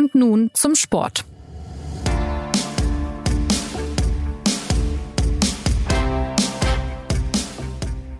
Und nun zum Sport.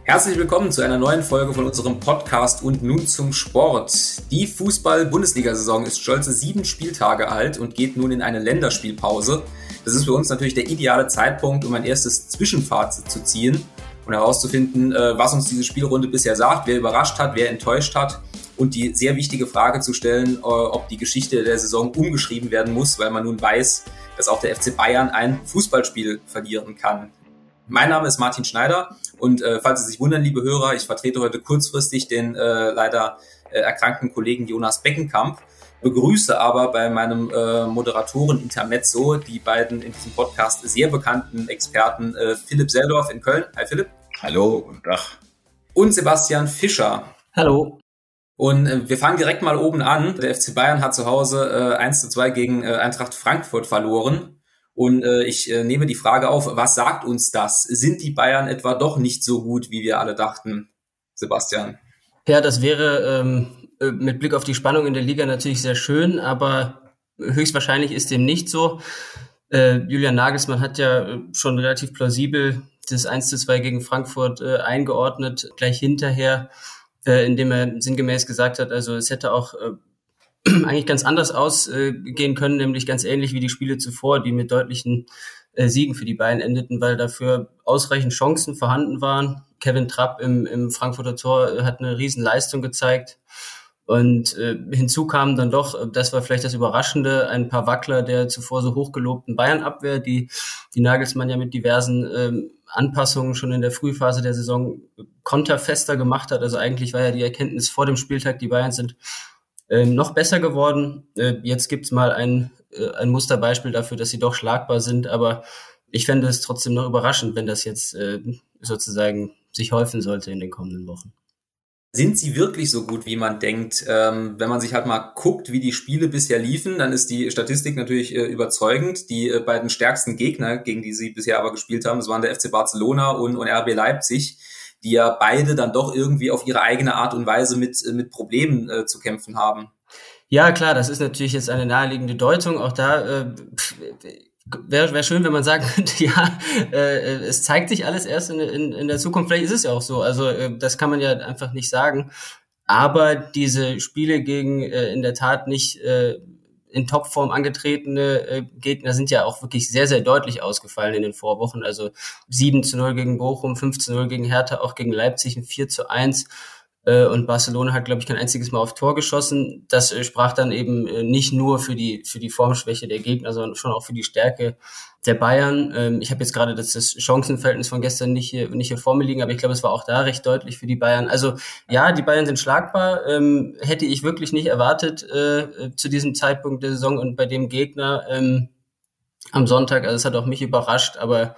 Herzlich willkommen zu einer neuen Folge von unserem Podcast und nun zum Sport. Die Fußball-Bundesliga-Saison ist stolze sieben Spieltage alt und geht nun in eine Länderspielpause. Das ist für uns natürlich der ideale Zeitpunkt, um ein erstes Zwischenfazit zu ziehen und herauszufinden, äh, was uns diese Spielrunde bisher sagt, wer überrascht hat, wer enttäuscht hat und die sehr wichtige Frage zu stellen, äh, ob die Geschichte der Saison umgeschrieben werden muss, weil man nun weiß, dass auch der FC Bayern ein Fußballspiel verlieren kann. Mein Name ist Martin Schneider und äh, falls Sie sich wundern, liebe Hörer, ich vertrete heute kurzfristig den äh, leider äh, erkrankten Kollegen Jonas Beckenkamp, begrüße aber bei meinem äh, Moderatoren Intermezzo die beiden in diesem Podcast sehr bekannten Experten äh, Philipp Seldorf in Köln. Hi Philipp. Hallo, guten Tag. Und Sebastian Fischer. Hallo. Und äh, wir fangen direkt mal oben an. Der FC Bayern hat zu Hause äh, 1 zu 2 gegen äh, Eintracht Frankfurt verloren. Und äh, ich äh, nehme die Frage auf, was sagt uns das? Sind die Bayern etwa doch nicht so gut, wie wir alle dachten? Sebastian. Ja, das wäre ähm, äh, mit Blick auf die Spannung in der Liga natürlich sehr schön, aber höchstwahrscheinlich ist dem nicht so. Äh, Julian Nagelsmann hat ja äh, schon relativ plausibel das 1 zu 2 gegen Frankfurt äh, eingeordnet, gleich hinterher, äh, indem er sinngemäß gesagt hat, also es hätte auch äh, eigentlich ganz anders ausgehen können, nämlich ganz ähnlich wie die Spiele zuvor, die mit deutlichen äh, Siegen für die Bayern endeten, weil dafür ausreichend Chancen vorhanden waren. Kevin Trapp im, im Frankfurter Tor hat eine riesen Leistung gezeigt. Und äh, hinzu kamen dann doch, das war vielleicht das Überraschende, ein paar Wackler der zuvor so hochgelobten Bayern-Abwehr, die, die Nagelsmann ja mit diversen ähm, Anpassungen schon in der Frühphase der Saison konterfester gemacht hat. Also eigentlich war ja die Erkenntnis vor dem Spieltag, die Bayern sind äh, noch besser geworden. Äh, jetzt gibt's mal ein, äh, ein Musterbeispiel dafür, dass sie doch schlagbar sind, aber ich fände es trotzdem noch überraschend, wenn das jetzt äh, sozusagen sich häufen sollte in den kommenden Wochen. Sind sie wirklich so gut, wie man denkt? Ähm, wenn man sich halt mal guckt, wie die Spiele bisher liefen, dann ist die Statistik natürlich äh, überzeugend. Die äh, beiden stärksten Gegner, gegen die sie bisher aber gespielt haben, das waren der FC Barcelona und, und RB Leipzig die ja beide dann doch irgendwie auf ihre eigene Art und Weise mit, äh, mit Problemen äh, zu kämpfen haben. Ja, klar, das ist natürlich jetzt eine naheliegende Deutung. Auch da äh, wäre wär schön, wenn man sagen könnte, ja, äh, es zeigt sich alles erst in, in, in der Zukunft. Vielleicht ist es ja auch so. Also äh, das kann man ja einfach nicht sagen. Aber diese Spiele gegen äh, in der Tat nicht äh, in Topform angetretene äh, Gegner sind ja auch wirklich sehr, sehr deutlich ausgefallen in den Vorwochen. Also 7 zu 0 gegen Bochum, 5 zu 0 gegen Hertha, auch gegen Leipzig ein 4 zu 1. Äh, und Barcelona hat, glaube ich, kein einziges Mal auf Tor geschossen. Das äh, sprach dann eben äh, nicht nur für die, für die Formschwäche der Gegner, sondern schon auch für die Stärke der Bayern. Ähm, ich habe jetzt gerade das, das Chancenverhältnis von gestern nicht hier, nicht hier vor mir liegen, aber ich glaube, es war auch da recht deutlich für die Bayern. Also ja, die Bayern sind schlagbar. Ähm, hätte ich wirklich nicht erwartet zu diesem Zeitpunkt der Saison und bei dem Gegner ähm, am Sonntag. Also es hat auch mich überrascht, aber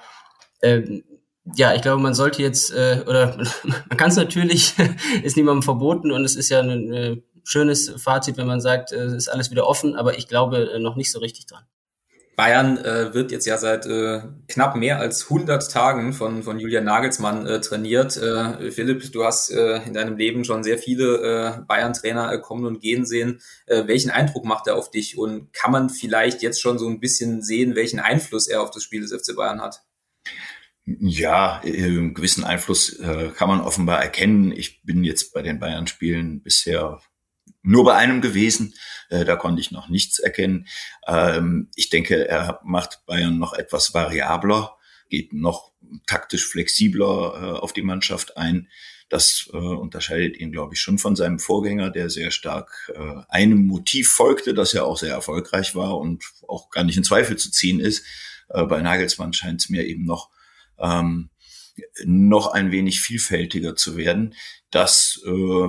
ja, ich glaube, man sollte jetzt, äh, oder man kann es natürlich, ist niemandem verboten und es ist ja ein, äh, schönes Fazit, wenn man sagt, äh, es ist alles wieder offen, aber ich glaube äh, noch nicht so richtig dran. Bayern äh, wird jetzt ja seit äh, knapp mehr als 100 Tagen von, von Julian Nagelsmann äh, trainiert. Äh, Philipp, du hast äh, in deinem Leben schon sehr viele äh, Bayern-Trainer äh, kommen und gehen sehen. Äh, welchen Eindruck macht er auf dich und kann man vielleicht jetzt schon so ein bisschen sehen, welchen Einfluss er auf das Spiel des FC Bayern hat? Ja, einen gewissen Einfluss äh, kann man offenbar erkennen. Ich bin jetzt bei den Bayern-Spielen bisher nur bei einem gewesen. Äh, da konnte ich noch nichts erkennen. Ähm, ich denke, er macht Bayern noch etwas variabler, geht noch taktisch flexibler äh, auf die Mannschaft ein. Das äh, unterscheidet ihn, glaube ich, schon von seinem Vorgänger, der sehr stark äh, einem Motiv folgte, das ja auch sehr erfolgreich war und auch gar nicht in Zweifel zu ziehen ist. Äh, bei Nagelsmann scheint es mir eben noch ähm, noch ein wenig vielfältiger zu werden. Das äh,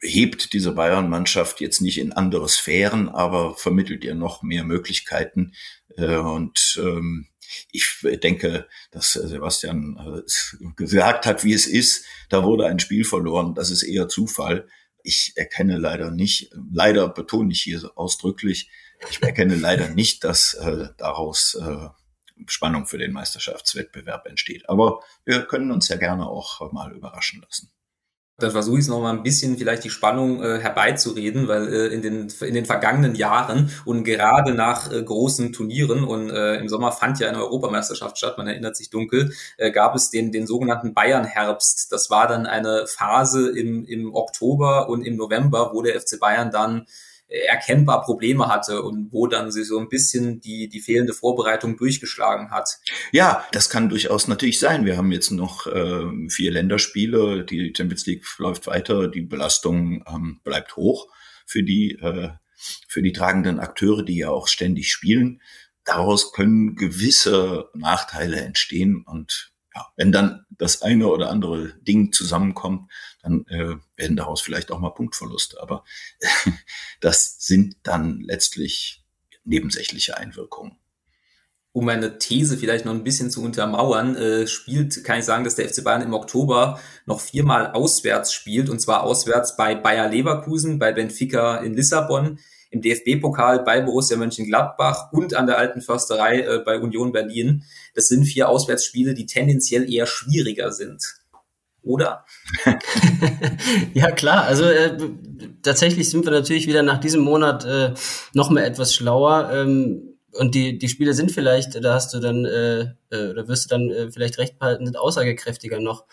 hebt diese Bayern-Mannschaft jetzt nicht in andere Sphären, aber vermittelt ihr noch mehr Möglichkeiten. Äh, und ähm, ich denke, dass Sebastian äh, gesagt hat, wie es ist. Da wurde ein Spiel verloren. Das ist eher Zufall. Ich erkenne leider nicht, leider betone ich hier ausdrücklich, ich erkenne leider nicht, dass äh, daraus äh, Spannung für den Meisterschaftswettbewerb entsteht. Aber wir können uns ja gerne auch mal überraschen lassen. Dann versuche ich es nochmal ein bisschen vielleicht die Spannung äh, herbeizureden, weil äh, in, den, in den vergangenen Jahren und gerade nach äh, großen Turnieren und äh, im Sommer fand ja eine Europameisterschaft statt, man erinnert sich dunkel, äh, gab es den, den sogenannten Bayern-Herbst. Das war dann eine Phase im, im Oktober und im November, wo der FC Bayern dann erkennbar Probleme hatte und wo dann sie so ein bisschen die, die fehlende Vorbereitung durchgeschlagen hat. Ja, das kann durchaus natürlich sein. Wir haben jetzt noch äh, vier Länderspiele, die Champions League läuft weiter, die Belastung ähm, bleibt hoch für die, äh, für die tragenden Akteure, die ja auch ständig spielen. Daraus können gewisse Nachteile entstehen und ja, wenn dann das eine oder andere Ding zusammenkommt, dann äh, werden daraus vielleicht auch mal Punktverluste. Aber das sind dann letztlich nebensächliche Einwirkungen. Um meine These vielleicht noch ein bisschen zu untermauern, äh, spielt, kann ich sagen, dass der FC Bayern im Oktober noch viermal auswärts spielt, und zwar auswärts bei Bayer Leverkusen, bei Benfica in Lissabon, im DFB-Pokal bei Borussia Mönchengladbach und an der alten Försterei äh, bei Union Berlin. Das sind vier Auswärtsspiele, die tendenziell eher schwieriger sind. Oder? ja, klar. Also äh, tatsächlich sind wir natürlich wieder nach diesem Monat äh, noch mal etwas schlauer. Ähm, und die, die Spiele sind vielleicht, da hast du dann, äh, äh, oder wirst du dann äh, vielleicht recht behalten, sind aussagekräftiger noch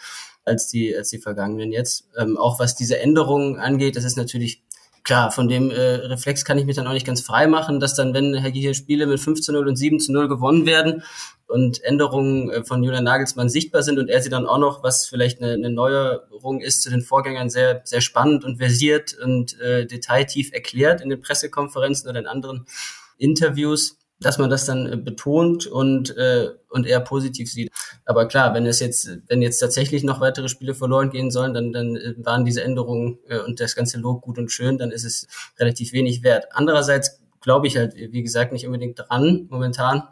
als die, als die vergangenen jetzt. Ähm, auch was diese Änderungen angeht, das ist natürlich klar, von dem äh, Reflex kann ich mich dann auch nicht ganz frei machen, dass dann, wenn hier Spiele mit 5 zu 0 und 7 zu 0 gewonnen werden und Änderungen äh, von Julian Nagelsmann sichtbar sind und er sie dann auch noch, was vielleicht eine, eine Neuerung ist, zu den Vorgängern sehr, sehr spannend und versiert und äh, detailtief erklärt in den Pressekonferenzen oder in anderen Interviews, dass man das dann äh, betont und, äh, und eher positiv sieht. Aber klar, wenn es jetzt, wenn jetzt tatsächlich noch weitere Spiele verloren gehen sollen, dann, dann äh, waren diese Änderungen äh, und das ganze Lob gut und schön, dann ist es relativ wenig wert. Andererseits glaube ich halt, wie gesagt, nicht unbedingt dran momentan,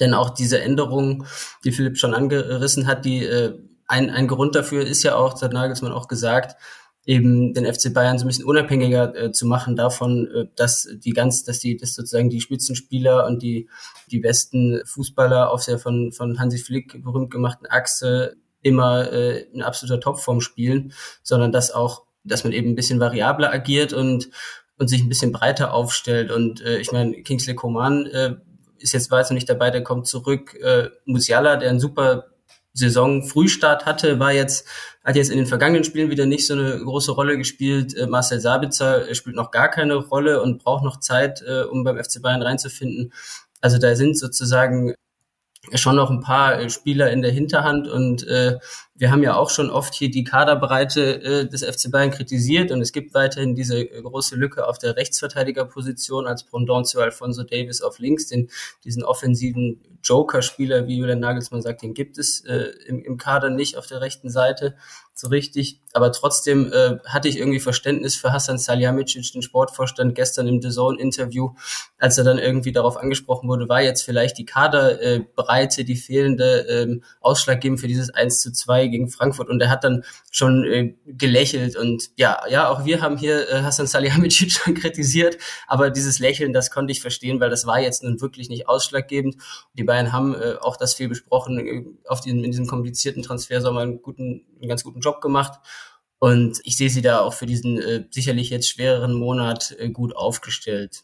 denn auch diese Änderungen, die Philipp schon angerissen hat, die äh, ein, ein Grund dafür ist ja auch, das hat Nagelsmann auch gesagt, eben den FC Bayern so ein bisschen unabhängiger äh, zu machen davon, äh, dass die ganz, dass die, dass sozusagen die Spitzenspieler und die die besten Fußballer auf der von von Hansi Flick berühmt gemachten Achse immer äh, in absoluter Topform spielen, sondern dass auch, dass man eben ein bisschen variabler agiert und und sich ein bisschen breiter aufstellt. Und äh, ich meine, Kingsley Coman äh, ist jetzt weiter nicht dabei, der kommt zurück. Äh, Musiala, der ein super Saison Frühstart hatte, war jetzt, hat jetzt in den vergangenen Spielen wieder nicht so eine große Rolle gespielt. Äh, Marcel Sabitzer äh, spielt noch gar keine Rolle und braucht noch Zeit, äh, um beim FC Bayern reinzufinden. Also da sind sozusagen schon noch ein paar Spieler in der Hinterhand und äh, wir haben ja auch schon oft hier die Kaderbreite äh, des FC Bayern kritisiert und es gibt weiterhin diese äh, große Lücke auf der Rechtsverteidigerposition als Pendant zu Alfonso Davis auf links, den diesen offensiven Joker-Spieler, wie Julian Nagelsmann sagt, den gibt es äh, im, im Kader nicht auf der rechten Seite so richtig. Aber trotzdem äh, hatte ich irgendwie Verständnis für Hassan Salihamidzic, den Sportvorstand, gestern im The Zone-Interview, als er dann irgendwie darauf angesprochen wurde, war jetzt vielleicht die Kaderbreite, die fehlende ähm, ausschlaggebend für dieses 1 zu 2 gegen Frankfurt. Und er hat dann schon äh, gelächelt. Und ja, ja, auch wir haben hier äh, Hassan Salihamidzic schon kritisiert. Aber dieses Lächeln, das konnte ich verstehen, weil das war jetzt nun wirklich nicht ausschlaggebend. Die Bayern haben äh, auch das viel besprochen, äh, auf diesen, in diesem komplizierten Transfersommer einen guten, einen ganz guten Job gemacht. Und ich sehe sie da auch für diesen äh, sicherlich jetzt schwereren Monat äh, gut aufgestellt.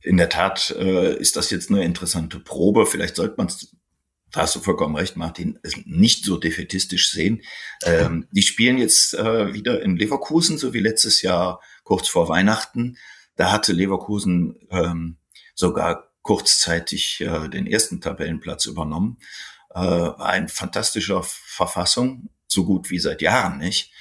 In der Tat äh, ist das jetzt eine interessante Probe. Vielleicht sollte man es, da hast du vollkommen recht, Martin, nicht so defetistisch sehen. Ähm, die spielen jetzt äh, wieder in Leverkusen, so wie letztes Jahr kurz vor Weihnachten. Da hatte Leverkusen ähm, sogar kurzzeitig äh, den ersten Tabellenplatz übernommen. Äh, war ein fantastischer Verfassung so gut wie seit Jahren nicht,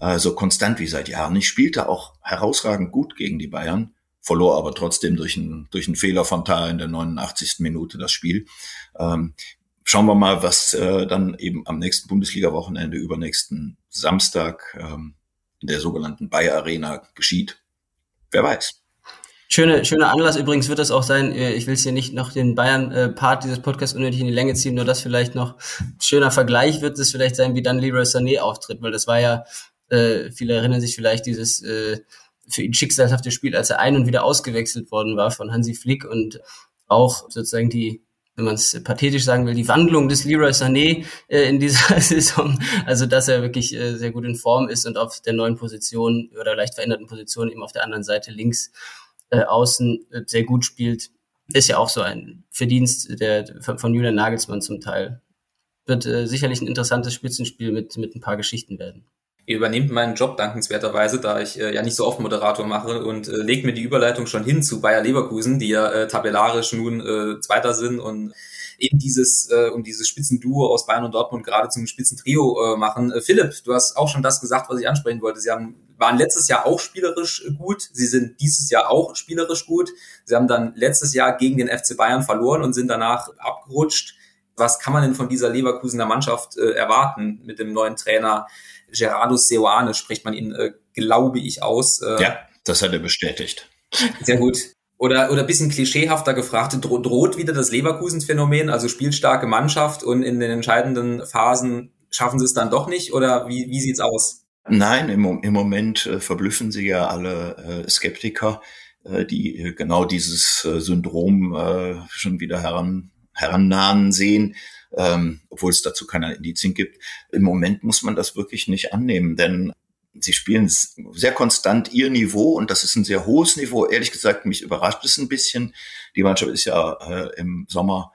äh, so konstant wie seit Jahren nicht, spielte auch herausragend gut gegen die Bayern, verlor aber trotzdem durch einen, durch einen Fehler von Tal in der 89. Minute das Spiel. Ähm, schauen wir mal, was äh, dann eben am nächsten Bundesliga-Wochenende, übernächsten Samstag ähm, in der sogenannten Bayer Arena geschieht. Wer weiß. Schöne, schöner Anlass übrigens wird es auch sein, äh, ich will es hier nicht noch den Bayern-Part dieses Podcasts unnötig in die Länge ziehen, nur das vielleicht noch schöner Vergleich wird es vielleicht sein, wie dann Leroy Sané auftritt, weil das war ja, äh, viele erinnern sich vielleicht dieses äh, für ihn schicksalhafte Spiel, als er ein und wieder ausgewechselt worden war von Hansi Flick und auch sozusagen die wenn man es pathetisch sagen will, die Wandlung des Leroy Sané äh, in dieser Saison. Also dass er wirklich äh, sehr gut in Form ist und auf der neuen Position oder leicht veränderten Position eben auf der anderen Seite links äh, außen äh, sehr gut spielt. Ist ja auch so ein Verdienst der, von, Julian Nagelsmann zum Teil. Wird äh, sicherlich ein interessantes Spitzenspiel mit, mit ein paar Geschichten werden. Ihr übernehmt meinen Job dankenswerterweise, da ich äh, ja nicht so oft Moderator mache und äh, legt mir die Überleitung schon hin zu Bayer Leverkusen, die ja äh, tabellarisch nun äh, Zweiter sind und eben dieses äh, und dieses Spitzenduo aus Bayern und Dortmund gerade zum Spitzentrio äh, machen. Äh, Philipp, du hast auch schon das gesagt, was ich ansprechen wollte. Sie haben waren letztes Jahr auch spielerisch gut. Sie sind dieses Jahr auch spielerisch gut. Sie haben dann letztes Jahr gegen den FC Bayern verloren und sind danach abgerutscht. Was kann man denn von dieser Leverkusener Mannschaft äh, erwarten mit dem neuen Trainer? Gerardo Seoane spricht man ihn, äh, glaube ich, aus. Äh, ja, das hat er bestätigt. Sehr gut. Oder, oder bisschen klischeehafter gefragt, dro droht wieder das Leverkusen-Phänomen, also spielstarke Mannschaft und in den entscheidenden Phasen schaffen sie es dann doch nicht? Oder wie, wie sieht's aus? Nein, im, im Moment äh, verblüffen sie ja alle äh, Skeptiker, äh, die äh, genau dieses äh, Syndrom äh, schon wieder heran, herannahen sehen ähm, obwohl es dazu keine Indizien gibt. Im Moment muss man das wirklich nicht annehmen, denn sie spielen sehr konstant ihr Niveau und das ist ein sehr hohes Niveau. Ehrlich gesagt, mich überrascht es ein bisschen. Die Mannschaft ist ja äh, im Sommer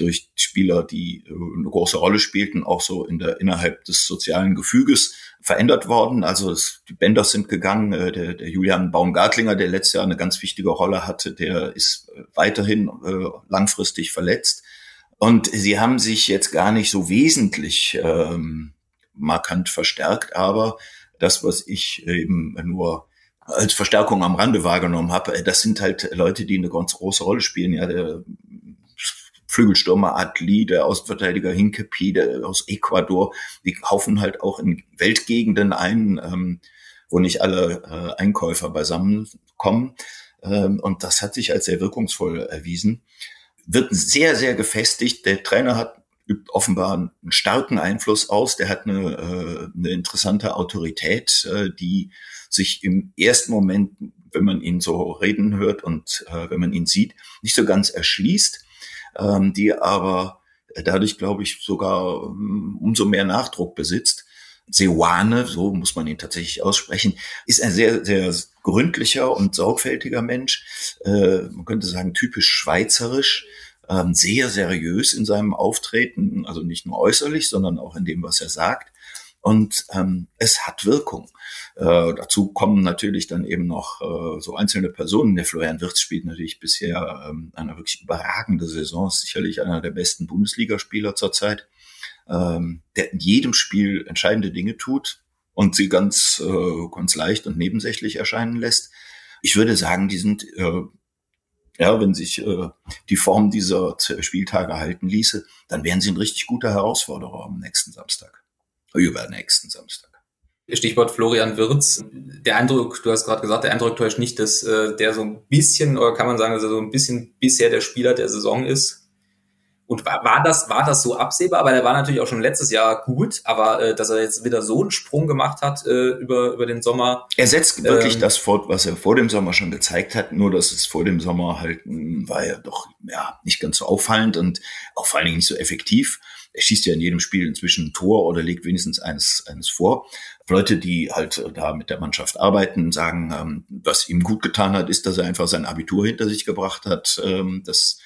durch Spieler, die äh, eine große Rolle spielten, auch so in der innerhalb des sozialen Gefüges verändert worden. Also es, die Bänder sind gegangen. Äh, der, der Julian Baumgartlinger, der letztes Jahr eine ganz wichtige Rolle hatte, der ist äh, weiterhin äh, langfristig verletzt. Und sie haben sich jetzt gar nicht so wesentlich ähm, markant verstärkt, aber das, was ich eben nur als Verstärkung am Rande wahrgenommen habe, das sind halt Leute, die eine ganz große Rolle spielen. Ja, der Flügelstürmer Adli, der Außenverteidiger Hinkepi, der aus Ecuador, die kaufen halt auch in Weltgegenden ein, ähm, wo nicht alle äh, Einkäufer beisammenkommen. Ähm, und das hat sich als sehr wirkungsvoll erwiesen wird sehr, sehr gefestigt. Der Trainer hat übt offenbar einen starken Einfluss aus. Der hat eine, äh, eine interessante Autorität, äh, die sich im ersten Moment, wenn man ihn so reden hört und äh, wenn man ihn sieht, nicht so ganz erschließt, ähm, die aber dadurch, glaube ich, sogar um, umso mehr Nachdruck besitzt. Seoane, so muss man ihn tatsächlich aussprechen, ist ein sehr, sehr gründlicher und sorgfältiger Mensch. Äh, man könnte sagen, typisch schweizerisch, ähm, sehr seriös in seinem Auftreten, also nicht nur äußerlich, sondern auch in dem, was er sagt. Und ähm, es hat Wirkung. Äh, dazu kommen natürlich dann eben noch äh, so einzelne Personen. Der Florian Wirtz spielt natürlich bisher ähm, eine wirklich überragende Saison, ist sicherlich einer der besten Bundesligaspieler zurzeit ähm, der in jedem Spiel entscheidende Dinge tut und sie ganz, äh, ganz leicht und nebensächlich erscheinen lässt. Ich würde sagen, die sind, äh, ja, wenn sich äh, die Form dieser Spieltage halten ließe, dann wären sie ein richtig guter Herausforderer am nächsten Samstag. Übernächsten Samstag. Stichwort Florian Wirz. Der Eindruck, du hast gerade gesagt, der Eindruck täuscht nicht, dass äh, der so ein bisschen, oder kann man sagen, dass er so ein bisschen bisher der Spieler der Saison ist. Und war, war das war das so absehbar? Aber der war natürlich auch schon letztes Jahr gut, aber äh, dass er jetzt wieder so einen Sprung gemacht hat äh, über über den Sommer. Er setzt wirklich ähm, das fort, was er vor dem Sommer schon gezeigt hat. Nur dass es vor dem Sommer halt mh, war ja doch ja nicht ganz so auffallend und auch vor allen Dingen nicht so effektiv. Er schießt ja in jedem Spiel inzwischen ein Tor oder legt wenigstens eines eines vor. Leute, die halt da mit der Mannschaft arbeiten, sagen, ähm, was ihm gut getan hat, ist, dass er einfach sein Abitur hinter sich gebracht hat. Ähm, das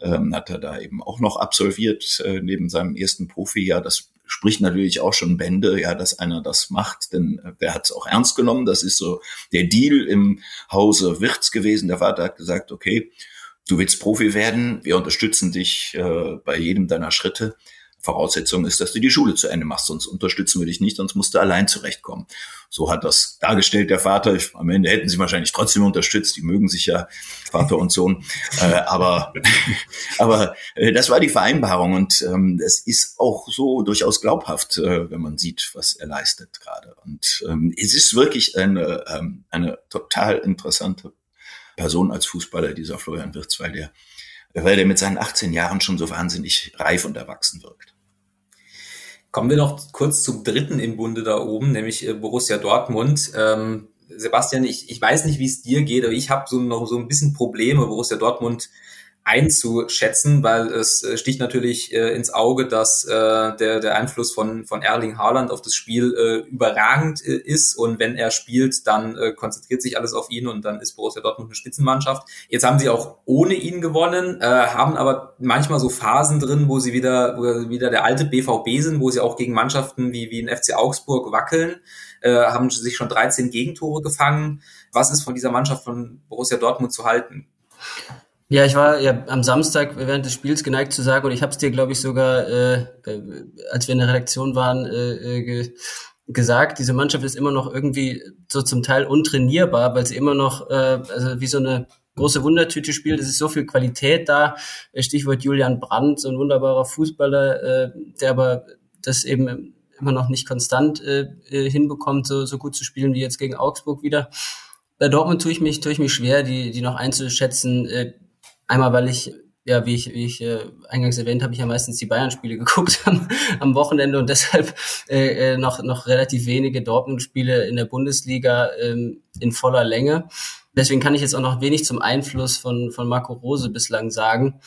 ähm, hat er da eben auch noch absolviert äh, neben seinem ersten Profijahr. Das spricht natürlich auch schon Bände, ja, dass einer das macht, denn äh, der hat es auch ernst genommen. Das ist so der Deal im Hause Wirtz gewesen. Der Vater hat gesagt, okay, du willst Profi werden, wir unterstützen dich äh, bei jedem deiner Schritte. Voraussetzung ist, dass du die Schule zu Ende machst, sonst unterstützen wir dich nicht, sonst musst du allein zurechtkommen. So hat das dargestellt der Vater. Ich, am Ende hätten sie wahrscheinlich trotzdem unterstützt, die mögen sich ja, Vater und Sohn. Äh, aber aber äh, das war die Vereinbarung und ähm, es ist auch so durchaus glaubhaft, äh, wenn man sieht, was er leistet gerade. Und ähm, es ist wirklich eine, ähm, eine total interessante Person als Fußballer, dieser Florian Wirtz, weil der weil der mit seinen 18 Jahren schon so wahnsinnig reif und erwachsen wirkt. Kommen wir noch kurz zum dritten im Bunde da oben, nämlich äh, Borussia Dortmund. Ähm, Sebastian, ich, ich weiß nicht, wie es dir geht, aber ich habe so noch so ein bisschen Probleme. Borussia Dortmund einzuschätzen, weil es äh, sticht natürlich äh, ins Auge, dass äh, der, der Einfluss von, von Erling Haaland auf das Spiel äh, überragend äh, ist und wenn er spielt, dann äh, konzentriert sich alles auf ihn und dann ist Borussia Dortmund eine Spitzenmannschaft. Jetzt haben sie auch ohne ihn gewonnen, äh, haben aber manchmal so Phasen drin, wo sie wieder, wo wieder der alte BVB sind, wo sie auch gegen Mannschaften wie, wie in FC Augsburg wackeln, äh, haben sich schon 13 Gegentore gefangen. Was ist von dieser Mannschaft von Borussia Dortmund zu halten? Ja, ich war ja am Samstag während des Spiels geneigt zu sagen, und ich habe es dir, glaube ich, sogar, äh, als wir in der Redaktion waren, äh, äh, ge gesagt, diese Mannschaft ist immer noch irgendwie so zum Teil untrainierbar, weil sie immer noch äh, also wie so eine große Wundertüte spielt. Es ist so viel Qualität da. Stichwort Julian Brandt, so ein wunderbarer Fußballer, äh, der aber das eben immer noch nicht konstant äh, äh hinbekommt, so, so gut zu spielen wie jetzt gegen Augsburg wieder. Bei Dortmund tue ich mich, tue ich mich schwer, die, die noch einzuschätzen. Äh, Einmal, weil ich, ja, wie ich, wie ich äh, eingangs erwähnt habe, ich ja meistens die Bayern-Spiele geguckt am, am Wochenende und deshalb äh, äh, noch, noch relativ wenige Dortmund-Spiele in der Bundesliga ähm, in voller Länge. Deswegen kann ich jetzt auch noch wenig zum Einfluss von, von Marco Rose bislang sagen.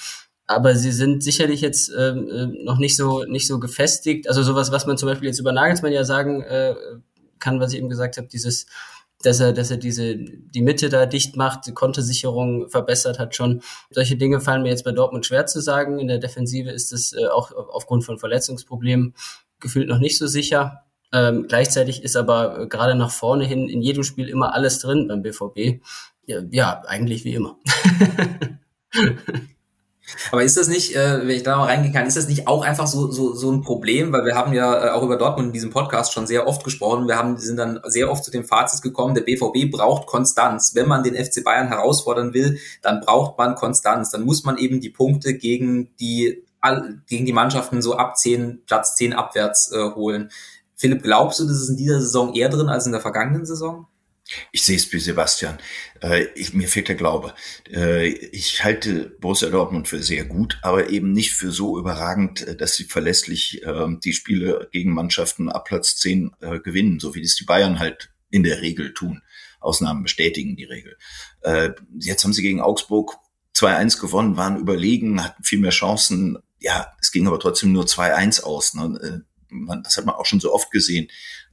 Aber sie sind sicherlich jetzt ähm, äh, noch nicht so nicht so gefestigt. Also sowas, was man zum Beispiel jetzt über Nagelsmann ja sagen äh, kann, was ich eben gesagt habe, dieses dass er, dass er diese, die Mitte da dicht macht, die Kontesicherung verbessert hat schon. Solche Dinge fallen mir jetzt bei Dortmund schwer zu sagen. In der Defensive ist es äh, auch aufgrund von Verletzungsproblemen gefühlt noch nicht so sicher. Ähm, gleichzeitig ist aber äh, gerade nach vorne hin in jedem Spiel immer alles drin beim BVB. Ja, ja eigentlich wie immer. Aber ist das nicht, äh, wenn ich da mal reingehen kann, ist das nicht auch einfach so, so, so ein Problem? Weil wir haben ja äh, auch über Dortmund in diesem Podcast schon sehr oft gesprochen. Wir haben, sind dann sehr oft zu dem Fazit gekommen, der BVB braucht Konstanz. Wenn man den FC Bayern herausfordern will, dann braucht man Konstanz. Dann muss man eben die Punkte gegen die, gegen die Mannschaften so ab 10, Platz 10 abwärts äh, holen. Philipp, glaubst du, das ist in dieser Saison eher drin als in der vergangenen Saison? Ich sehe es wie Sebastian. Äh, ich, mir fehlt der Glaube. Äh, ich halte Borussia Dortmund für sehr gut, aber eben nicht für so überragend, äh, dass sie verlässlich äh, die Spiele gegen Mannschaften ab Platz 10 äh, gewinnen, so wie das die Bayern halt in der Regel tun. Ausnahmen bestätigen die Regel. Jetzt haben sie gegen Augsburg 2-1 gewonnen, waren überlegen, hatten viel mehr Chancen. Ja, es ging aber trotzdem nur 2-1 aus. Ne? Das hat man auch schon so oft gesehen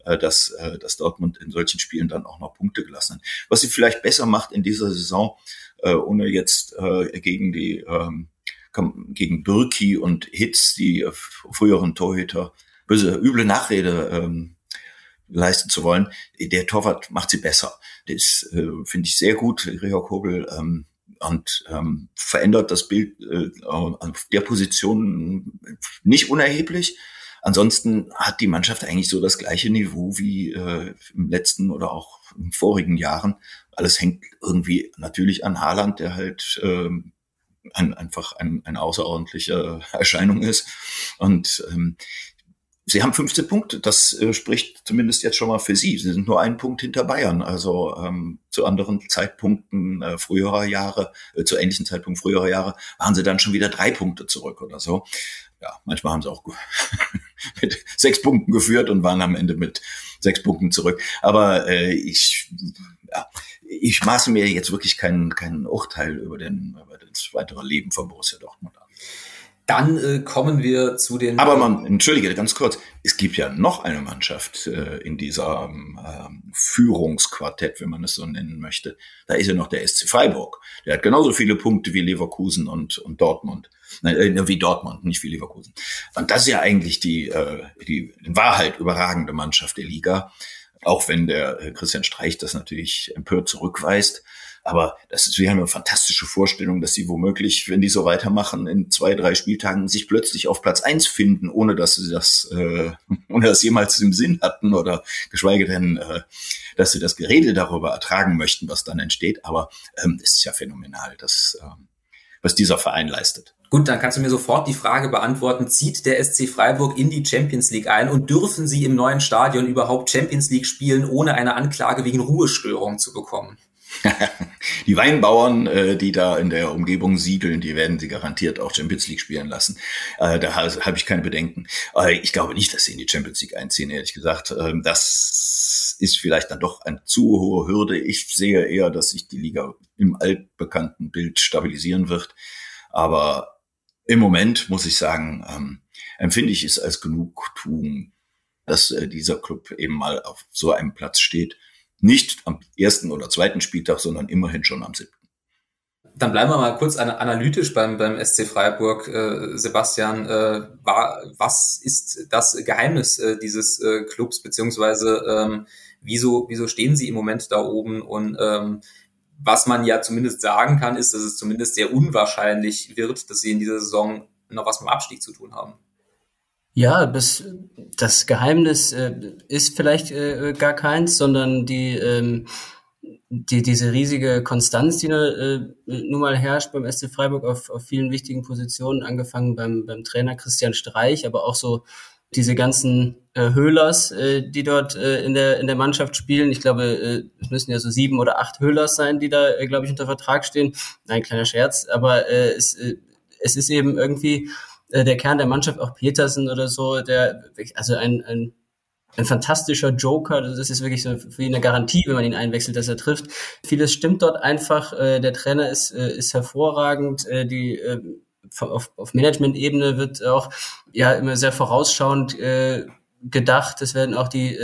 äh, dass, äh, dass Dortmund in solchen Spielen dann auch noch Punkte gelassen hat. Was sie vielleicht besser macht in dieser Saison, äh, ohne jetzt äh, gegen die ähm, gegen Birki und Hitz, die äh, früheren Torhüter, böse, üble Nachrede ähm, leisten zu wollen. Der Torwart macht sie besser. Das äh, finde ich sehr gut, Rio Kobel. Ähm, und ähm, verändert das Bild äh, auf der Position nicht unerheblich. Ansonsten hat die Mannschaft eigentlich so das gleiche Niveau wie äh, im letzten oder auch in vorigen Jahren. Alles hängt irgendwie natürlich an Haaland, der halt ähm, ein, einfach ein, eine außerordentliche Erscheinung ist. Und ähm, Sie haben 15 Punkte. Das äh, spricht zumindest jetzt schon mal für Sie. Sie sind nur einen Punkt hinter Bayern. Also ähm, zu anderen Zeitpunkten äh, früherer Jahre, äh, zu ähnlichen Zeitpunkten früherer Jahre, waren Sie dann schon wieder drei Punkte zurück oder so. Ja, manchmal haben Sie auch mit sechs Punkten geführt und waren am Ende mit sechs Punkten zurück. Aber äh, ich, ja, ich maße mir jetzt wirklich kein, kein Urteil über, den, über das weitere Leben von Borussia Dortmund. Dann äh, kommen wir zu den. Aber man, entschuldige, ganz kurz. Es gibt ja noch eine Mannschaft äh, in dieser ähm, Führungsquartett, wenn man es so nennen möchte. Da ist ja noch der SC Freiburg. Der hat genauso viele Punkte wie Leverkusen und, und Dortmund. Nein, äh, wie Dortmund, nicht wie Leverkusen. Und das ist ja eigentlich die, äh, die in Wahrheit überragende Mannschaft der Liga. Auch wenn der äh, Christian Streich das natürlich empört zurückweist. Aber das ist, wir haben eine fantastische Vorstellung, dass sie womöglich, wenn die so weitermachen, in zwei, drei Spieltagen sich plötzlich auf Platz eins finden, ohne dass sie das, äh, ohne das jemals im Sinn hatten oder geschweige denn, äh, dass sie das Gerede darüber ertragen möchten, was dann entsteht. Aber ähm, es ist ja phänomenal, das, äh, was dieser Verein leistet. Gut, dann kannst du mir sofort die Frage beantworten, zieht der SC Freiburg in die Champions League ein und dürfen sie im neuen Stadion überhaupt Champions League spielen, ohne eine Anklage wegen Ruhestörung zu bekommen? die Weinbauern, äh, die da in der Umgebung siedeln, die werden sie garantiert auch Champions League spielen lassen. Äh, da habe ich keine Bedenken. Äh, ich glaube nicht, dass sie in die Champions League einziehen, ehrlich gesagt. Ähm, das ist vielleicht dann doch eine zu hohe Hürde. Ich sehe eher, dass sich die Liga im altbekannten Bild stabilisieren wird. Aber im Moment muss ich sagen, ähm, empfinde ich es als Genugtuung, dass äh, dieser Club eben mal auf so einem Platz steht. Nicht am ersten oder zweiten Spieltag, sondern immerhin schon am siebten. Dann bleiben wir mal kurz analytisch beim, beim SC Freiburg. Äh, Sebastian, äh, war, was ist das Geheimnis äh, dieses äh, Clubs, beziehungsweise ähm, wieso, wieso stehen sie im Moment da oben? Und ähm, was man ja zumindest sagen kann, ist, dass es zumindest sehr unwahrscheinlich wird, dass sie in dieser Saison noch was mit dem Abstieg zu tun haben. Ja, das, das Geheimnis äh, ist vielleicht äh, gar keins, sondern die, ähm, die, diese riesige Konstanz, die äh, nun mal herrscht beim SC Freiburg auf, auf vielen wichtigen Positionen, angefangen beim, beim Trainer Christian Streich, aber auch so diese ganzen äh, Höhlers, äh, die dort äh, in, der, in der Mannschaft spielen. Ich glaube, äh, es müssen ja so sieben oder acht Höhlers sein, die da, äh, glaube ich, unter Vertrag stehen. Ein kleiner Scherz, aber äh, es, äh, es ist eben irgendwie äh, der Kern der Mannschaft, auch Petersen oder so, der, also ein, ein, ein fantastischer Joker, das ist wirklich so wie eine Garantie, wenn man ihn einwechselt, dass er trifft. Vieles stimmt dort einfach, äh, der Trainer ist, äh, ist hervorragend, die auf, auf Management-Ebene wird auch ja immer sehr vorausschauend gedacht. Es werden auch die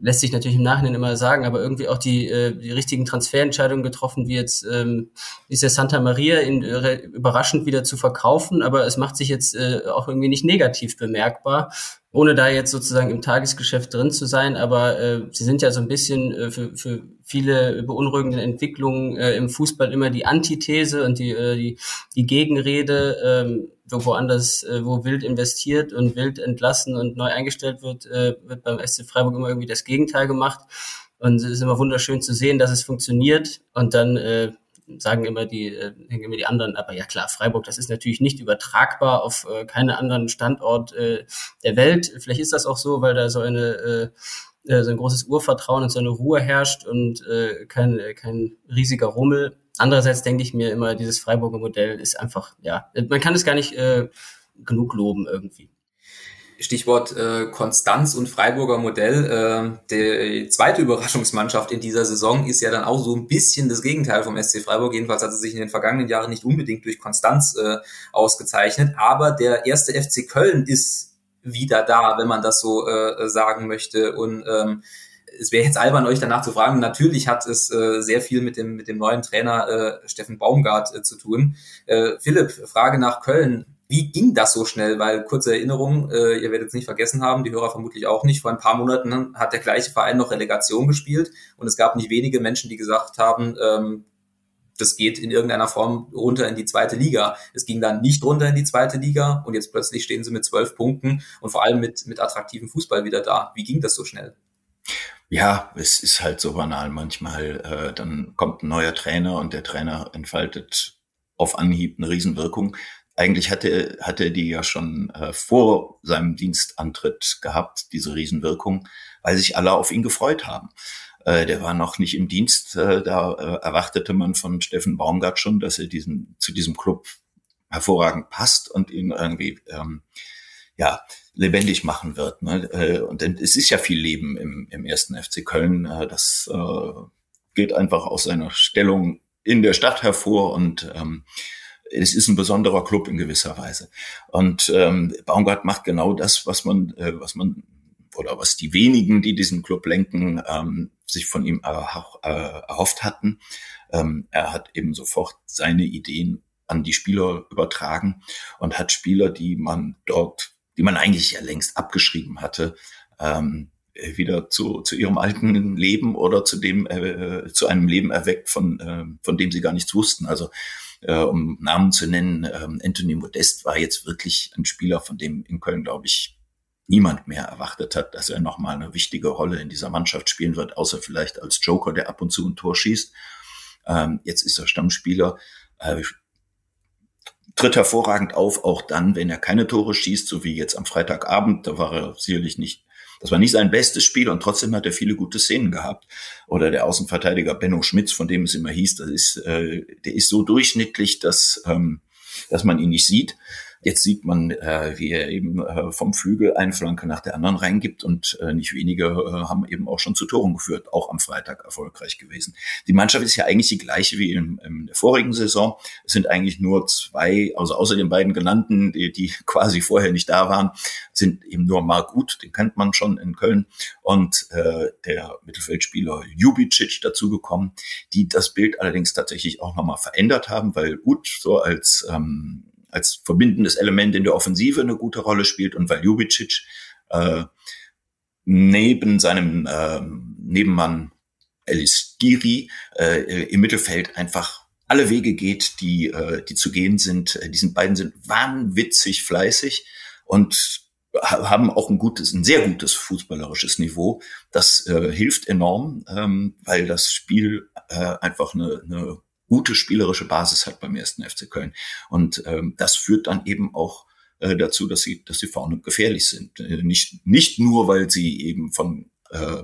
lässt sich natürlich im Nachhinein immer sagen, aber irgendwie auch die, äh, die richtigen Transferentscheidungen getroffen, wie jetzt ähm, ist der Santa Maria ihn äh, überraschend wieder zu verkaufen, aber es macht sich jetzt äh, auch irgendwie nicht negativ bemerkbar ohne da jetzt sozusagen im Tagesgeschäft drin zu sein, aber äh, sie sind ja so ein bisschen äh, für, für viele beunruhigende Entwicklungen äh, im Fußball immer die Antithese und die, äh, die, die Gegenrede, äh, wo woanders, äh, wo wild investiert und wild entlassen und neu eingestellt wird, äh, wird beim SC Freiburg immer irgendwie das Gegenteil gemacht. Und es ist immer wunderschön zu sehen, dass es funktioniert und dann äh, sagen immer die, äh, immer die anderen, aber ja klar, Freiburg, das ist natürlich nicht übertragbar auf äh, keinen anderen Standort äh, der Welt. Vielleicht ist das auch so, weil da so eine äh, äh so ein großes Urvertrauen und so eine Ruhe herrscht und äh, kein, kein riesiger Rummel. Andererseits denke ich mir immer, dieses Freiburger Modell ist einfach, ja, man kann es gar nicht äh, genug loben irgendwie. Stichwort äh, Konstanz und Freiburger Modell. Äh, die zweite Überraschungsmannschaft in dieser Saison ist ja dann auch so ein bisschen das Gegenteil vom SC Freiburg. Jedenfalls hat sie sich in den vergangenen Jahren nicht unbedingt durch Konstanz äh, ausgezeichnet. Aber der erste FC Köln ist wieder da, wenn man das so äh, sagen möchte. Und ähm, es wäre jetzt albern, euch danach zu fragen. Natürlich hat es äh, sehr viel mit dem, mit dem neuen Trainer äh, Steffen Baumgart äh, zu tun. Äh, Philipp, Frage nach Köln. Wie ging das so schnell? Weil kurze Erinnerung, äh, ihr werdet es nicht vergessen haben, die Hörer vermutlich auch nicht. Vor ein paar Monaten hat der gleiche Verein noch Relegation gespielt und es gab nicht wenige Menschen, die gesagt haben, ähm, das geht in irgendeiner Form runter in die zweite Liga. Es ging dann nicht runter in die zweite Liga und jetzt plötzlich stehen sie mit zwölf Punkten und vor allem mit, mit attraktivem Fußball wieder da. Wie ging das so schnell? Ja, es ist halt so banal manchmal. Äh, dann kommt ein neuer Trainer und der Trainer entfaltet auf Anhieb eine Riesenwirkung eigentlich hatte, hatte die ja schon äh, vor seinem Dienstantritt gehabt, diese Riesenwirkung, weil sich alle auf ihn gefreut haben. Äh, der war noch nicht im Dienst, äh, da äh, erwartete man von Steffen Baumgart schon, dass er diesen, zu diesem Club hervorragend passt und ihn irgendwie ähm, ja, lebendig machen wird. Ne? Äh, und es ist ja viel Leben im, im ersten FC Köln. Äh, das äh, geht einfach aus seiner Stellung in der Stadt hervor und ähm, es ist ein besonderer Club in gewisser Weise. Und ähm, Baumgart macht genau das, was man, äh, was man oder was die wenigen, die diesen Club lenken, ähm, sich von ihm äh, erhofft hatten. Ähm, er hat eben sofort seine Ideen an die Spieler übertragen und hat Spieler, die man dort, die man eigentlich ja längst abgeschrieben hatte, ähm, wieder zu, zu ihrem alten Leben oder zu dem äh, zu einem Leben erweckt, von, äh, von dem sie gar nichts wussten. Also äh, um Namen zu nennen, ähm, Anthony Modest war jetzt wirklich ein Spieler, von dem in Köln, glaube ich, niemand mehr erwartet hat, dass er nochmal eine wichtige Rolle in dieser Mannschaft spielen wird, außer vielleicht als Joker, der ab und zu ein Tor schießt. Ähm, jetzt ist er Stammspieler, äh, tritt hervorragend auf, auch dann, wenn er keine Tore schießt, so wie jetzt am Freitagabend. Da war er sicherlich nicht das war nicht sein bestes Spiel und trotzdem hat er viele gute Szenen gehabt. Oder der Außenverteidiger Benno Schmitz, von dem es immer hieß, das ist, äh, der ist so durchschnittlich, dass, ähm, dass man ihn nicht sieht. Jetzt sieht man, äh, wie er eben äh, vom Flügel eine Flanke nach der anderen reingibt und äh, nicht wenige äh, haben eben auch schon zu Toren geführt, auch am Freitag erfolgreich gewesen. Die Mannschaft ist ja eigentlich die gleiche wie in, in der vorigen Saison. Es sind eigentlich nur zwei, also außer den beiden genannten, die, die quasi vorher nicht da waren, sind eben nur Mark Uth, den kennt man schon in Köln, und äh, der Mittelfeldspieler Jubicic dazugekommen, die das Bild allerdings tatsächlich auch nochmal verändert haben, weil Uth so als ähm, als verbindendes Element in der Offensive eine gute Rolle spielt und weil Jubicic äh, neben seinem äh, Nebenmann Elis Giri äh, im Mittelfeld einfach alle Wege geht, die, äh, die zu gehen sind. Äh, Diesen beiden sind wahnwitzig fleißig und haben auch ein gutes, ein sehr gutes fußballerisches Niveau. Das äh, hilft enorm, ähm, weil das Spiel äh, einfach eine, eine gute spielerische Basis hat beim ersten FC Köln. Und ähm, das führt dann eben auch äh, dazu, dass sie, dass sie vorne gefährlich sind. Äh, nicht, nicht nur, weil sie eben von äh,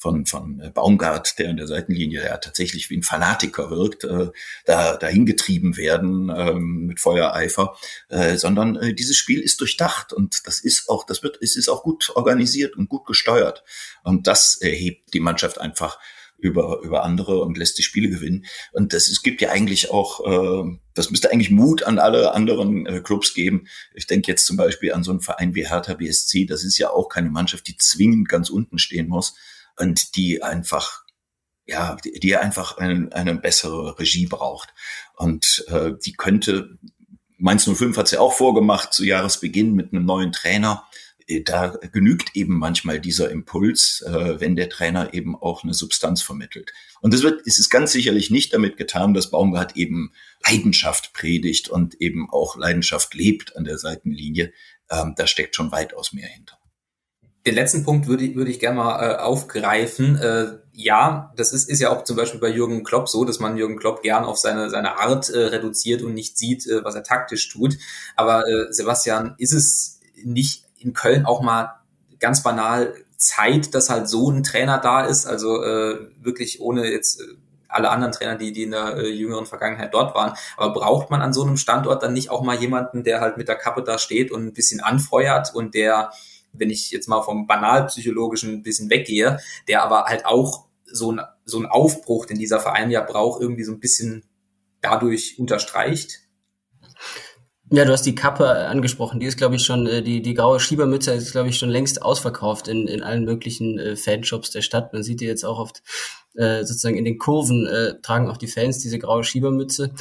von, von Baumgart, der an der Seitenlinie ja tatsächlich wie ein Fanatiker wirkt, äh, da dahin getrieben werden ähm, mit Feuereifer, äh, sondern äh, dieses Spiel ist durchdacht und das ist auch, das wird, es ist auch gut organisiert und gut gesteuert und das hebt die Mannschaft einfach über, über andere und lässt die Spiele gewinnen. Und das es gibt ja eigentlich auch, äh, das müsste eigentlich Mut an alle anderen äh, Clubs geben. Ich denke jetzt zum Beispiel an so einen Verein wie Hertha BSC. Das ist ja auch keine Mannschaft, die zwingend ganz unten stehen muss und die einfach ja, die, die einfach eine, eine bessere Regie braucht. Und äh, die könnte, Mainz 05 hat es ja auch vorgemacht zu Jahresbeginn mit einem neuen Trainer da genügt eben manchmal dieser Impuls, äh, wenn der Trainer eben auch eine Substanz vermittelt. Und das wird, es ist ganz sicherlich nicht damit getan, dass Baumgart eben Leidenschaft predigt und eben auch Leidenschaft lebt an der Seitenlinie. Ähm, da steckt schon weitaus mehr hinter. Den letzten Punkt würde ich, würde ich gerne mal äh, aufgreifen. Äh, ja, das ist, ist ja auch zum Beispiel bei Jürgen Klopp so, dass man Jürgen Klopp gern auf seine, seine Art äh, reduziert und nicht sieht, äh, was er taktisch tut. Aber äh, Sebastian, ist es nicht in Köln auch mal ganz banal Zeit, dass halt so ein Trainer da ist, also äh, wirklich ohne jetzt äh, alle anderen Trainer, die, die in der äh, jüngeren Vergangenheit dort waren. Aber braucht man an so einem Standort dann nicht auch mal jemanden, der halt mit der Kappe da steht und ein bisschen anfeuert und der, wenn ich jetzt mal vom banalpsychologischen ein bisschen weggehe, der aber halt auch so ein, so ein Aufbruch, den dieser Verein ja braucht, irgendwie so ein bisschen dadurch unterstreicht? Ja, du hast die Kappe angesprochen. Die ist, glaube ich, schon, äh, die, die graue Schiebermütze ist, glaube ich, schon längst ausverkauft in, in allen möglichen äh, Fanshops der Stadt. Man sieht die jetzt auch oft äh, sozusagen in den Kurven, äh, tragen auch die Fans diese graue Schiebermütze.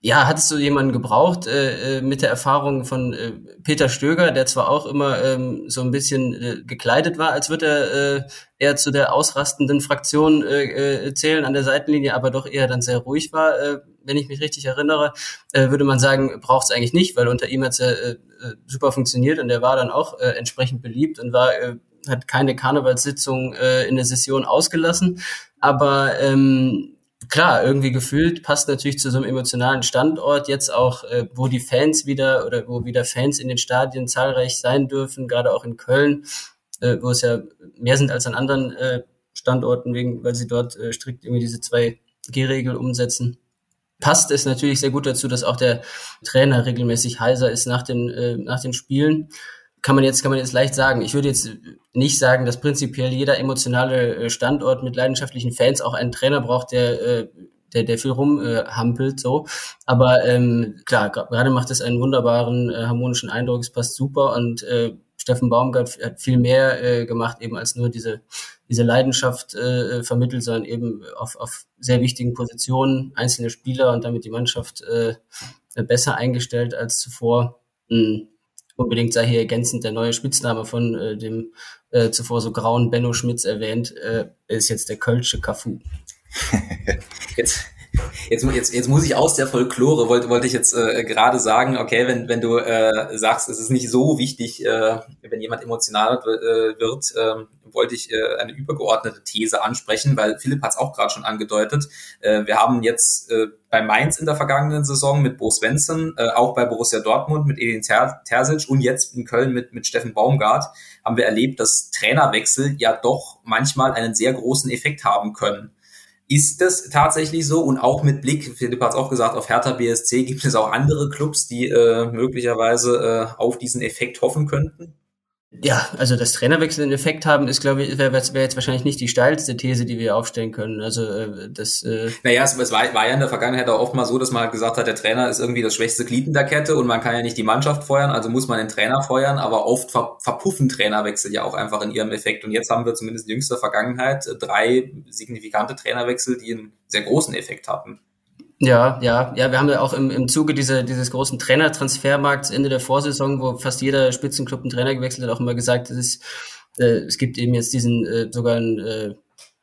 Ja, hattest du jemanden gebraucht äh, äh, mit der Erfahrung von äh, Peter Stöger, der zwar auch immer ähm, so ein bisschen äh, gekleidet war, als würde er äh, eher zu der ausrastenden Fraktion äh, äh, zählen an der Seitenlinie, aber doch eher dann sehr ruhig war, äh, wenn ich mich richtig erinnere, äh, würde man sagen, braucht es eigentlich nicht, weil unter ihm hat es ja äh, äh, super funktioniert und er war dann auch äh, entsprechend beliebt und war äh, hat keine Karnevalssitzung äh, in der Session ausgelassen, aber ähm, klar, irgendwie gefühlt passt natürlich zu so einem emotionalen Standort jetzt auch, äh, wo die Fans wieder oder wo wieder Fans in den Stadien zahlreich sein dürfen, gerade auch in Köln, äh, wo es ja mehr sind als an anderen äh, Standorten, wegen, weil sie dort äh, strikt irgendwie diese zwei G-Regel umsetzen. Passt es natürlich sehr gut dazu, dass auch der Trainer regelmäßig heiser ist nach den, äh, nach den Spielen kann man jetzt kann man jetzt leicht sagen. Ich würde jetzt nicht sagen, dass prinzipiell jeder emotionale äh, Standort mit leidenschaftlichen Fans auch einen Trainer braucht, der äh, der, der viel rumhampelt, äh, so. Aber ähm, klar, gerade macht es einen wunderbaren, äh, harmonischen Eindruck, es passt super und äh, Steffen Baumgart hat viel mehr äh, gemacht, eben als nur diese, diese Leidenschaft äh, vermittelt, sondern eben auf, auf sehr wichtigen Positionen einzelne Spieler und damit die Mannschaft äh, besser eingestellt als zuvor. Mhm unbedingt sei hier ergänzend der neue Spitzname von äh, dem äh, zuvor so grauen Benno Schmitz erwähnt, äh, ist jetzt der Kölsche Cafu. jetzt, jetzt, jetzt, jetzt muss ich aus der Folklore, wollte, wollte ich jetzt äh, gerade sagen, okay, wenn, wenn du äh, sagst, es ist nicht so wichtig, äh, wenn jemand emotional äh, wird, äh, wollte ich äh, eine übergeordnete These ansprechen, weil Philipp hat es auch gerade schon angedeutet. Äh, wir haben jetzt äh, bei Mainz in der vergangenen Saison mit Bo Svensson, äh, auch bei Borussia Dortmund mit Edin Ter Terzic und jetzt in Köln mit, mit Steffen Baumgart haben wir erlebt, dass Trainerwechsel ja doch manchmal einen sehr großen Effekt haben können. Ist das tatsächlich so? Und auch mit Blick, Philipp hat es auch gesagt, auf Hertha BSC gibt es auch andere Clubs, die äh, möglicherweise äh, auf diesen Effekt hoffen könnten? Ja, also das Trainerwechsel einen Effekt haben, ist, glaube ich, wäre wär jetzt wahrscheinlich nicht die steilste These, die wir aufstellen können. Also äh, das. Äh naja, es, es war, war ja in der Vergangenheit auch oft mal so, dass man halt gesagt hat, der Trainer ist irgendwie das schwächste Glied in der Kette und man kann ja nicht die Mannschaft feuern, also muss man den Trainer feuern, aber oft ver verpuffen Trainerwechsel ja auch einfach in ihrem Effekt. Und jetzt haben wir zumindest in jüngster Vergangenheit drei signifikante Trainerwechsel, die einen sehr großen Effekt hatten. Ja, ja, ja, wir haben ja auch im, im Zuge dieser, dieses großen Trainertransfermarkts Ende der Vorsaison, wo fast jeder Spitzenclub einen Trainer gewechselt hat, auch immer gesagt, es ist, äh, es gibt eben jetzt diesen äh, sogar einen äh,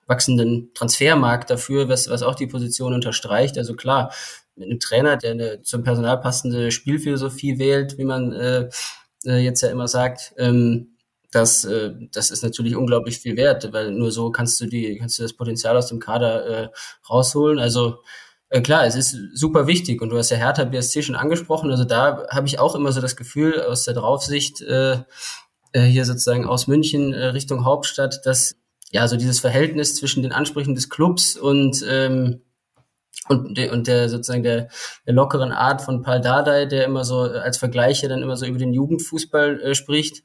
wachsenden Transfermarkt dafür, was, was auch die Position unterstreicht. Also klar, mit einem Trainer, der eine zum Personal passende Spielphilosophie wählt, wie man äh, äh, jetzt ja immer sagt, ähm, das, äh, das ist natürlich unglaublich viel wert, weil nur so kannst du die, kannst du das Potenzial aus dem Kader äh, rausholen. Also klar, es ist super wichtig und du hast ja Hertha BSC schon angesprochen. Also da habe ich auch immer so das Gefühl aus der Draufsicht äh, äh, hier sozusagen aus München äh, Richtung Hauptstadt, dass ja so dieses Verhältnis zwischen den Ansprüchen des Clubs und ähm, und, de, und der sozusagen der, der lockeren Art von Paul Dardai, der immer so als Vergleiche dann immer so über den Jugendfußball äh, spricht,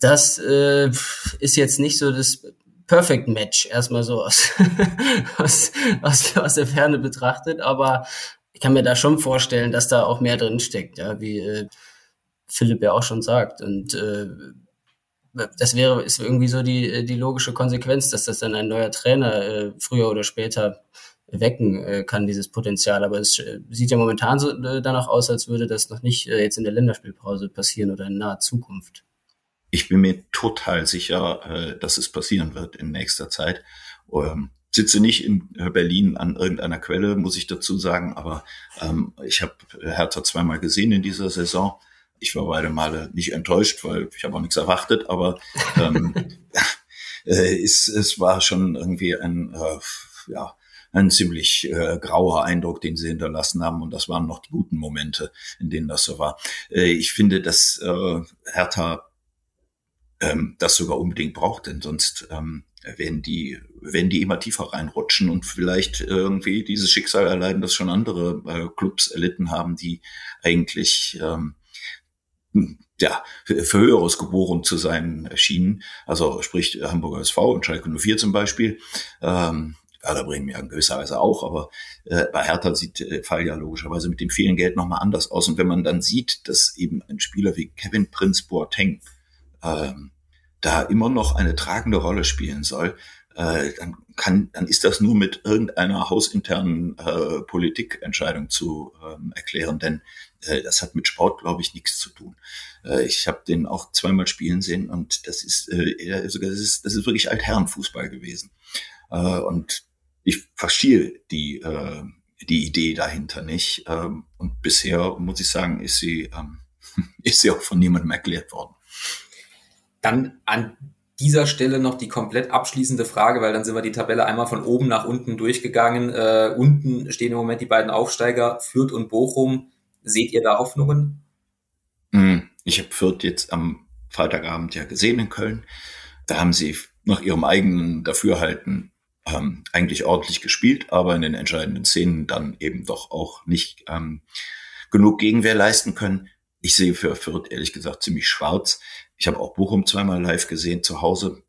das äh, ist jetzt nicht so das Perfect Match, erstmal so aus, aus, aus, aus der Ferne betrachtet, aber ich kann mir da schon vorstellen, dass da auch mehr drin steckt, ja, wie äh, Philipp ja auch schon sagt. Und äh, das wäre ist irgendwie so die, die logische Konsequenz, dass das dann ein neuer Trainer äh, früher oder später wecken äh, kann, dieses Potenzial. Aber es äh, sieht ja momentan so äh, danach aus, als würde das noch nicht äh, jetzt in der Länderspielpause passieren oder in naher Zukunft ich bin mir total sicher, äh, dass es passieren wird in nächster Zeit. Ähm, sitze nicht in äh, Berlin an irgendeiner Quelle, muss ich dazu sagen, aber ähm, ich habe Hertha zweimal gesehen in dieser Saison. Ich war beide Male nicht enttäuscht, weil ich habe auch nichts erwartet, aber ähm, äh, es, es war schon irgendwie ein, äh, ja, ein ziemlich äh, grauer Eindruck, den sie hinterlassen haben. Und das waren noch die guten Momente, in denen das so war. Äh, ich finde, dass äh, Hertha ähm, das sogar unbedingt braucht, denn sonst ähm, werden die, werden die immer tiefer reinrutschen und vielleicht irgendwie dieses Schicksal erleiden, das schon andere äh, Clubs erlitten haben, die eigentlich ähm, ja, für Höheres geboren zu sein schienen. Also sprich Hamburger SV und Schalke 04 zum Beispiel. Ähm, Werder Bremen ja in gewisser Weise auch, aber äh, bei Hertha sieht der Fall ja logischerweise mit dem vielen Geld nochmal anders aus. Und wenn man dann sieht, dass eben ein Spieler wie Kevin Prince Boateng ähm, da immer noch eine tragende Rolle spielen soll, äh, dann kann, dann ist das nur mit irgendeiner hausinternen äh, Politikentscheidung zu ähm, erklären, denn äh, das hat mit Sport, glaube ich, nichts zu tun. Äh, ich habe den auch zweimal spielen sehen und das ist, äh, sogar das ist, das ist wirklich Altherrenfußball gewesen. Äh, und ich verstehe die äh, die Idee dahinter nicht. Ähm, und bisher muss ich sagen, ist sie ähm, ist sie auch von niemandem erklärt worden. Dann an dieser Stelle noch die komplett abschließende Frage, weil dann sind wir die Tabelle einmal von oben nach unten durchgegangen. Äh, unten stehen im Moment die beiden Aufsteiger, Fürth und Bochum. Seht ihr da Hoffnungen? Hm, ich habe Fürth jetzt am Freitagabend ja gesehen in Köln. Da haben sie nach ihrem eigenen Dafürhalten ähm, eigentlich ordentlich gespielt, aber in den entscheidenden Szenen dann eben doch auch nicht ähm, genug Gegenwehr leisten können. Ich sehe für Fürth ehrlich gesagt ziemlich schwarz. Ich habe auch Bochum zweimal live gesehen zu Hause.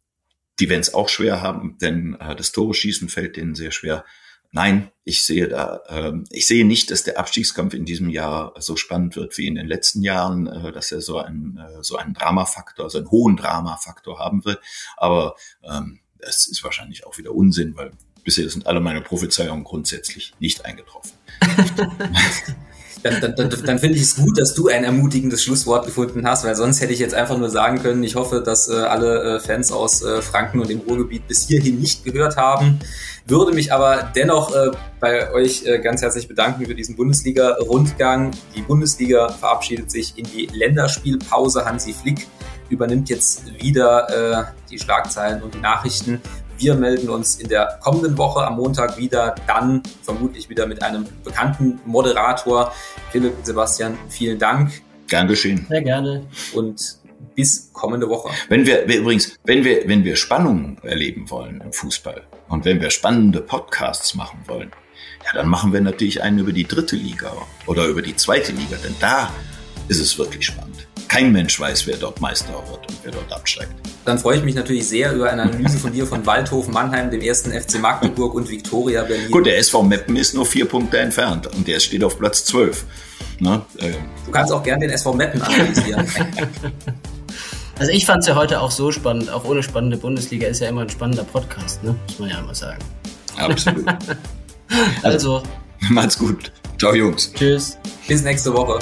Die werden es auch schwer haben, denn äh, das Tore schießen fällt denen sehr schwer. Nein, ich sehe da, äh, ich sehe nicht, dass der Abstiegskampf in diesem Jahr so spannend wird wie in den letzten Jahren, äh, dass er so einen äh, so einen Dramafaktor, so einen hohen Dramafaktor haben wird. Aber ähm, das ist wahrscheinlich auch wieder Unsinn, weil bisher sind alle meine Prophezeiungen grundsätzlich nicht eingetroffen. dann, dann, dann, dann finde ich es gut, dass du ein ermutigendes Schlusswort gefunden hast, weil sonst hätte ich jetzt einfach nur sagen können, ich hoffe, dass äh, alle äh, Fans aus äh, Franken und dem Ruhrgebiet bis hierhin nicht gehört haben. Würde mich aber dennoch äh, bei euch äh, ganz herzlich bedanken für diesen Bundesliga-Rundgang. Die Bundesliga verabschiedet sich in die Länderspielpause. Hansi Flick übernimmt jetzt wieder äh, die Schlagzeilen und die Nachrichten. Wir melden uns in der kommenden Woche am Montag wieder, dann vermutlich wieder mit einem bekannten Moderator. Philipp, Sebastian, vielen Dank. Gern geschehen. Sehr gerne. Und bis kommende Woche. Wenn wir, wir übrigens, wenn wir, wenn wir Spannung erleben wollen im Fußball, Und wenn wir spannende Podcasts machen wollen, ja, dann machen wir natürlich einen über die dritte Liga oder über die zweite Liga, denn da ist es wirklich spannend. Kein Mensch weiß, wer dort Meister wird und wer dort absteigt. Dann freue ich mich natürlich sehr über eine Analyse von dir von Waldhof, Mannheim, dem ersten FC Magdeburg und Viktoria Berlin. Gut, der SV Meppen ist nur vier Punkte entfernt und der steht auf Platz 12. Ne? Äh. Du kannst auch gerne den SV Meppen analysieren. Also ich fand es ja heute auch so spannend, auch ohne spannende Bundesliga ist ja immer ein spannender Podcast, ne? muss man ja immer sagen. Absolut. also, macht's gut. Ciao Jungs. Tschüss. Bis nächste Woche.